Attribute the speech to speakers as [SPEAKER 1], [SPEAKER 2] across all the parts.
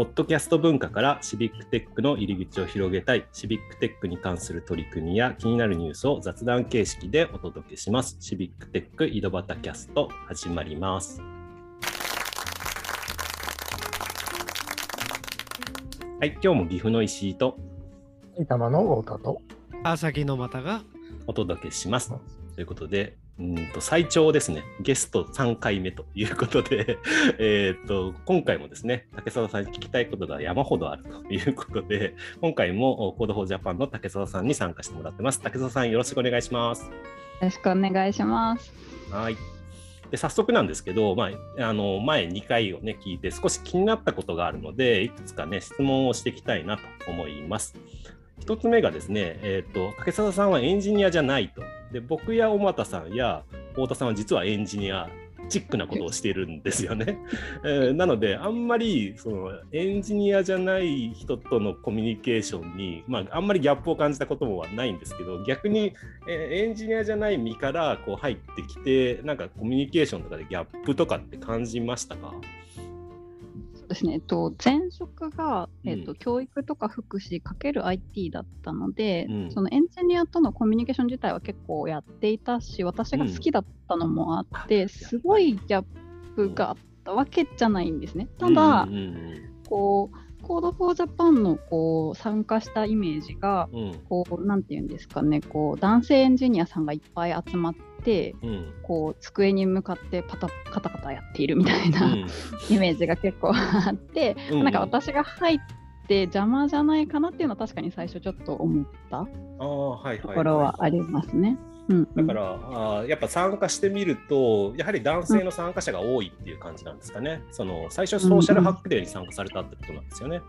[SPEAKER 1] ポッドキャスト文化からシビックテックの入り口を広げたい、シビックテックに関する取り組みや気になるニュースを雑談形式でお届けします。シビックテック井戸端キャスト始まります。はい、今日も岐阜の石井と
[SPEAKER 2] 埼玉の太田と
[SPEAKER 3] 朝日の又が
[SPEAKER 1] お届けします。ということで、うんと最長ですね、ゲスト3回目ということで、えっと今回もですね、竹澤さんに聞きたいことが山ほどあるということで、今回も Code for Japan の武貞さんに参加してもらってます。武貞さん、よろしくお願いします。よ
[SPEAKER 4] ろしくお願いします。
[SPEAKER 1] はい。で早速なんですけど、まあ、あの前2回をね聞いて少し気になったことがあるのでいくつかね質問をしていきたいなと思います。1つ目がですね、えーと、武貞さんはエンジニアじゃないと。で僕や小俣さんや太田さんは実はエンジニアチックなことをしているんですよね。えー、なのであんまりそのエンジニアじゃない人とのコミュニケーションに、まあ、あんまりギャップを感じたこともはないんですけど逆に、えー、エンジニアじゃない身からこう入ってきてなんかコミュニケーションとかでギャップとかって感じましたか？
[SPEAKER 4] ですね、えっと、前職が、えっと、教育とか福祉かける IT だったので、うん、そのエンジニアとのコミュニケーション自体は結構やっていたし私が好きだったのもあって、うん、すごいギャップがあったわけじゃないんですね。ただ、こう Code for Japan のこう参加したイメージが、こうなんていうんですかねこう男性エンジニアさんがいっぱい集まって、うん、こう机に向かってパタカタカタやっているみたいな、うん、イメージが結構あって、うん、なんか私が入って邪魔じゃないかなっていうのは確かに最初ちょっと思ったところはありますね。
[SPEAKER 1] だからあやっぱ参加してみるとやはり男性の参加者が多いっていう感じなんですかね、その最初ソーシャルハックデーに参加されたってことなんですよね。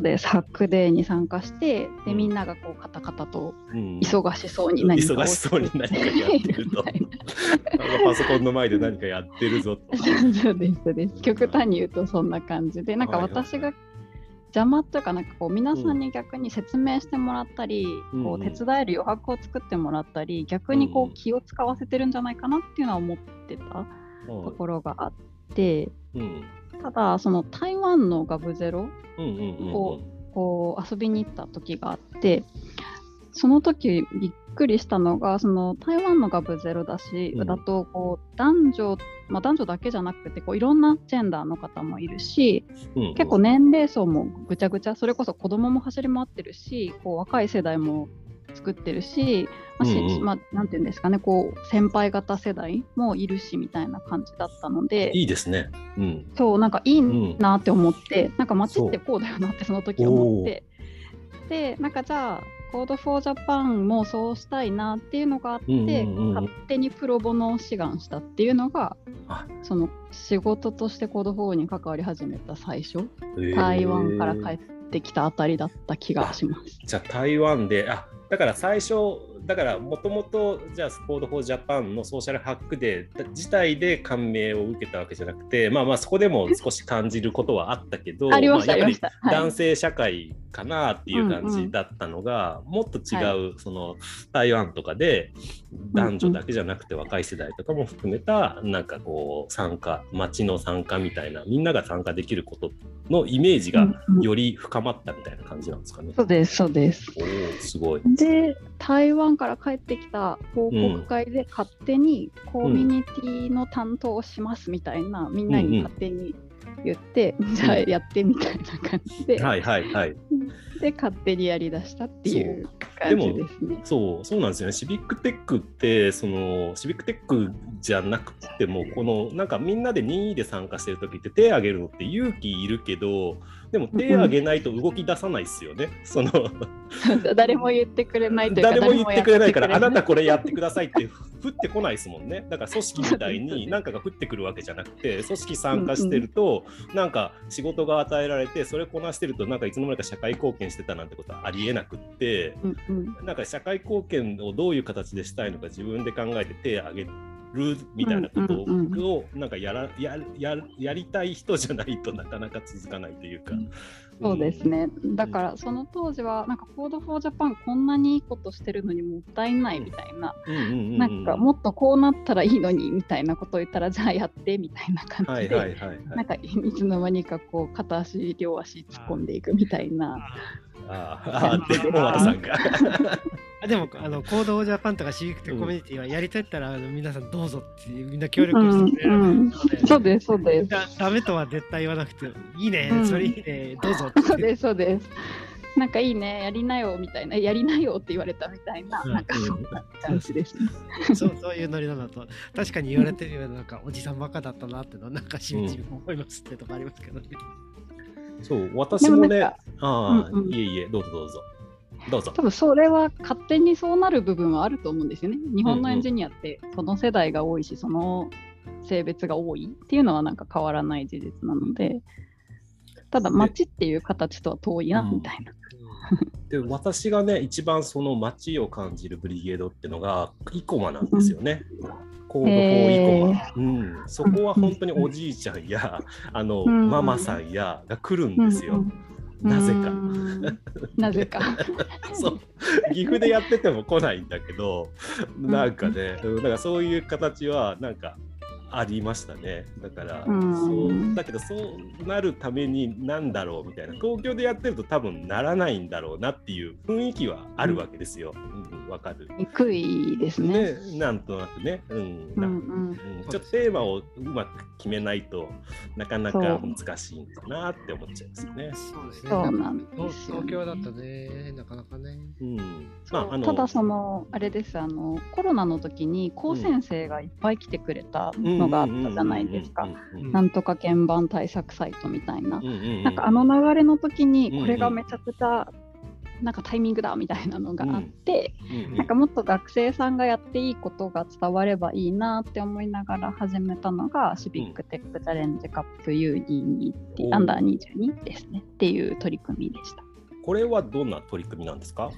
[SPEAKER 4] でハックデーに参加してでみんながこうカタカタと忙しそうに何
[SPEAKER 1] か、うん、忙しそうに何かやってると。パソコンの前で何かやってるぞと
[SPEAKER 4] そうですそうです。極端に言うとそんな感じでなんか私が邪魔というかなんかこう皆さんに逆に説明してもらったり、うん、こう手伝える余白を作ってもらったり逆にこう気を使わせてるんじゃないかなっていうのは思ってたところがあって、うん、ただその台湾のガブゼロをこう遊びに行った時があってその時びっくりしたのがその台湾のガブゼロだし、うん、だとこう男女、まあ、男女だけじゃなくてこういろんなジェンダーの方もいるし、うんうん、結構年齢層もぐちゃぐちゃそれこそ子供も走り回ってるしこう若い世代も作ってるし、まあうんうん、まあ、なんていうんですかねこう先輩方世代もいるしみたいな感じだったので
[SPEAKER 1] いいですね、
[SPEAKER 4] うん、そうなんかいいなって思って、うん、なんか街ってこうだよなってその時思って。でなんかじゃあ Code for Japan もそうしたいなっていうのがあって、うんうんうん、勝手にプロボノを志願したっていうのがその仕事として Code for に関わり始めた最初、台湾から帰ってきたあたりだった気がします。
[SPEAKER 1] じゃあ台湾であだから最初だからもともとじゃあ Code for Japan の Social Hack Day 自体で感銘を受けたわけじゃなくてまあまあそこでも少し感じることはあったけど
[SPEAKER 4] まあ、やっぱ
[SPEAKER 1] り男性社会かなっていう感じだったのが、もっと違う、その台湾とかで男女だけじゃなくて若い世代とかも含めたなんかこう参加街の参加みたいなみんなが参加できることのイメージがより深まったみたいな感じなんですかね。
[SPEAKER 4] そうですそうです。
[SPEAKER 1] おすごい。
[SPEAKER 4] で台湾から帰ってきた報告会で勝手にコミュニティの担当をしますみたいな、みんなに勝手に言って、じゃあやってみたいな感じで、
[SPEAKER 1] はいはいはい。
[SPEAKER 4] で勝手にやりだしたっていう感じですね。
[SPEAKER 1] そうそうなんですよね。シビックテックってそのシビックテックじゃなくてもこのなんかみんなで任意で参加してる時って手挙げるのって勇気いるけどでも手挙げないと動き出さないですよね。その
[SPEAKER 4] 誰も言ってくれないという
[SPEAKER 1] か誰も言ってくれないからあなたこれやってくださいって降ってこないですもんね。だから組織みたいに 何かが降ってくるわけじゃなくて組織参加してるとなんか仕事が与えられてそれこなしてるとなんかいつの間にか社会貢献してたなんてことはありえなくって、うんうん、なんか社会貢献をどういう形でしたいのか自分で考えて手を挙げるみたいなことをなんかやらやややりたい人じゃないとなかなか続かないというか。
[SPEAKER 4] そうですね、だからその当時はなんか Code for Japan こんなにいいことしてるのにもったいないみたいな、なんかもっとこうなったらいいのにみたいなことを言ったらじゃあやってみたいな感じで、なんかいつの間にかこう片足両足突っ込んでいくみたいな。
[SPEAKER 1] ああ、で、大和さんが。
[SPEAKER 3] あでもあの行動ジャパンとかシビックとコミュニティはやりたいったら、あの皆さんどうぞってみんな協力してくれるの
[SPEAKER 4] で、そうですそうです。
[SPEAKER 3] だダメとは絶対言わなくていいね、それいいね。どうぞ
[SPEAKER 4] そうですそうです。なんかいいねやりなよみたいなやりなよって言われたみたいな、なんかそん。な感じです、ね、
[SPEAKER 3] そうそういうノリなのと。確かに言われてるようななんかおじさんバカだったなってのなんかしみじみ思いますってとこありますけどね、
[SPEAKER 1] そう、私もね、ああ、うんうん、いえいえ、どうぞどうぞ。どうぞ。
[SPEAKER 4] 多分それは勝手にそうなる部分はあると思うんですよね。日本のエンジニアってその世代が多いし、その性別が多いっていうのはなんか変わらない事実なので、ただ街っていう形とは遠いなみたいな。
[SPEAKER 1] で私がね一番その街を感じるブリゲードっていうのが生駒なんですよね。コード4生駒、うん、そこは本当におじいちゃんやあの、ママさんやが来るんですよ。なぜか。
[SPEAKER 4] なぜか。
[SPEAKER 1] そう岐阜でやってても来ないんだけどなんかね、だからそういう形はなんかありましたねだから、そうだけどそうなるためになんだろうみたいな東京でやってると多分ならないんだろうなっていう雰囲気はあるわけですよ。うん、わ、うん、かる。
[SPEAKER 4] 低いですね。
[SPEAKER 1] ねなんとなくね、うん、うんうんちょっとテーマをうまく決めないとなかなか難しいんだなって思っちゃいますよね。
[SPEAKER 3] そうですね。そうなんです東京だとね、なかなかね。
[SPEAKER 4] うん。まああのただそのあれですあのコロナの時に高先生がいっぱい来てくれたののがあったじゃないですか。なんとか鍵盤対策サイトみたいな。なんかあの流れの時にこれがめちゃくちゃなんかタイミングだみたいなのがあって、なんかもっと学生さんがやっていいことが伝わればいいなって思いながら始めたのがシビックテックチャレンジカップ U22 ってアンダー22ですねっていう取り組みでした。
[SPEAKER 1] これはどんな取り組みなんですか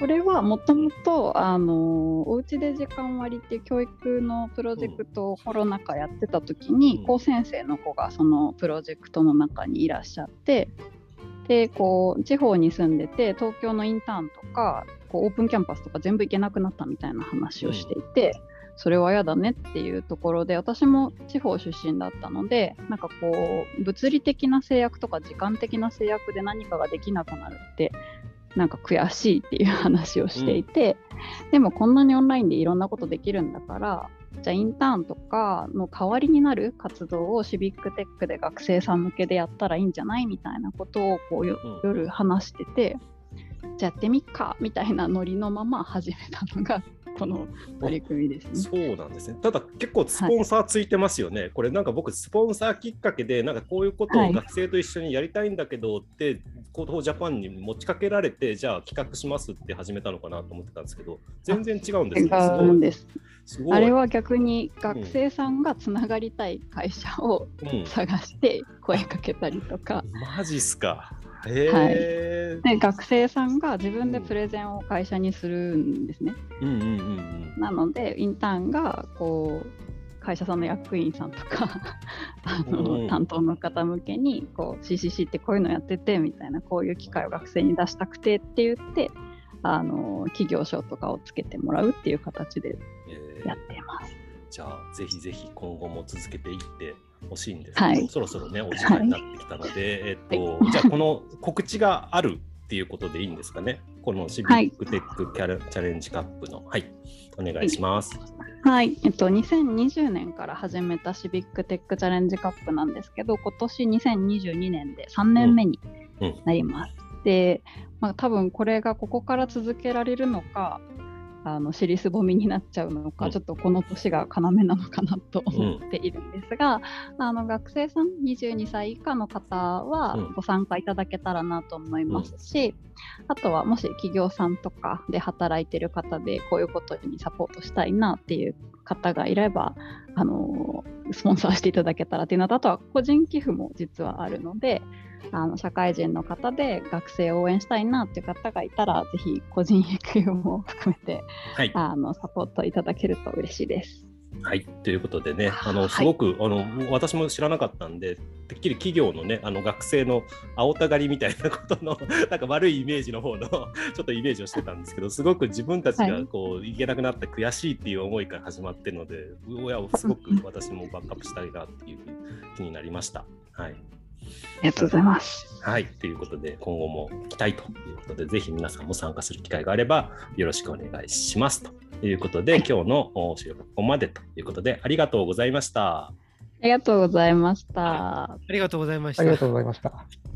[SPEAKER 4] これはもともとおうちで時間割っていう教育のプロジェクトをコロナ禍やってた時に、高先生の子がそのプロジェクトの中にいらっしゃってでこう地方に住んでて東京のインターンとかこうオープンキャンパスとか全部行けなくなったみたいな話をしていて、それは嫌だねっていうところで私も地方出身だったのでなんかこう物理的な制約とか時間的な制約で何かができなくなるってなんか悔しいっていう話をしていて、うん、でもこんなにオンラインでいろんなことできるんだからじゃあインターンとかの代わりになる活動をシビックテックで学生さん向けでやったらいいんじゃないみたいなことをこう、うん、夜話しててじゃあやってみっかみたいなノリのまま始めたのがこの取り組みです、
[SPEAKER 1] ね、そうなんですね。ただ結構スポンサーついてますよね。はい、これなんか僕スポンサーきっかけでなんかこういうことを学生と一緒にやりたいんだけどって、はい、 Code for Japan に持ちかけられてじゃあ企画しますって始めたのかなと思ってたんですけど全然違うんです
[SPEAKER 4] ね。違うんです。あれは逆に学生さんがつながりたい会社を探して声かけたりとか。
[SPEAKER 1] うん、マジっすか。
[SPEAKER 4] はい、で学生さんが自分でプレゼンを会社にするんですね。なのでインターンがこう会社さんの役員さんとか あの、担当の方向けにこう CCC ってこういうのやっててみたいなこういう機会を学生に出したくてって言ってあの企業賞とかをつけてもらうっていう形でやってます。
[SPEAKER 1] じゃあぜひぜひ今後も続けていってほしいんですけど、はい、そろそろねお時間になってきたので、はい、えっと、じゃあこの告知があるっていうことでいいんですかね？このシビックテックキャラ、チャレンジカップの。はい。お願いします。
[SPEAKER 4] はい、えっと、2020年から始めたシビックテックチャレンジカップなんですけど今年2022年で3年目になります。うん。うん、で、まあ、多分これがここから続けられるのかあの尻すぼみになっちゃうのか、うん、ちょっとこの年が要なのかなと思っているんですが、うん、あの学生さん22歳以下の方はご参加いただけたらなと思いますし、うん、あとはもし企業さんとかで働いてる方でこういうことにサポートしたいなっていう方がいればあのスポンサーしていただけたらっていうのとあとは個人寄付も実はあるのであの社会人の方で学生を応援したいなっていう方がいたらぜひ個人育業も含めて、はい、あのサポートいただけると嬉しいです。
[SPEAKER 1] はい、ということでね、あの
[SPEAKER 4] はい
[SPEAKER 1] すごく、あの私も知らなかったんで、てっきり企業のね、あの学生の青たがりみたいなことの、なんか悪いイメージの方の ちょっとイメージをしてたんですけど、すごく自分たちが
[SPEAKER 4] はい
[SPEAKER 1] こう、いけなくなって悔しいっていう思いから始まってるので、親をすごく私もバックアップしたいなっていう気になりました。はい。
[SPEAKER 4] ありがとうございます。
[SPEAKER 1] はい、ということで、今後も期待ということで、ぜひ皆さんも参加する機会があれば、よろしくお願いしますということで、
[SPEAKER 4] はい
[SPEAKER 1] 今日のお収録ここまでということで、ありがとうございました。
[SPEAKER 4] ありがとうございました。
[SPEAKER 3] ありがとうございました
[SPEAKER 2] ありがとうございました。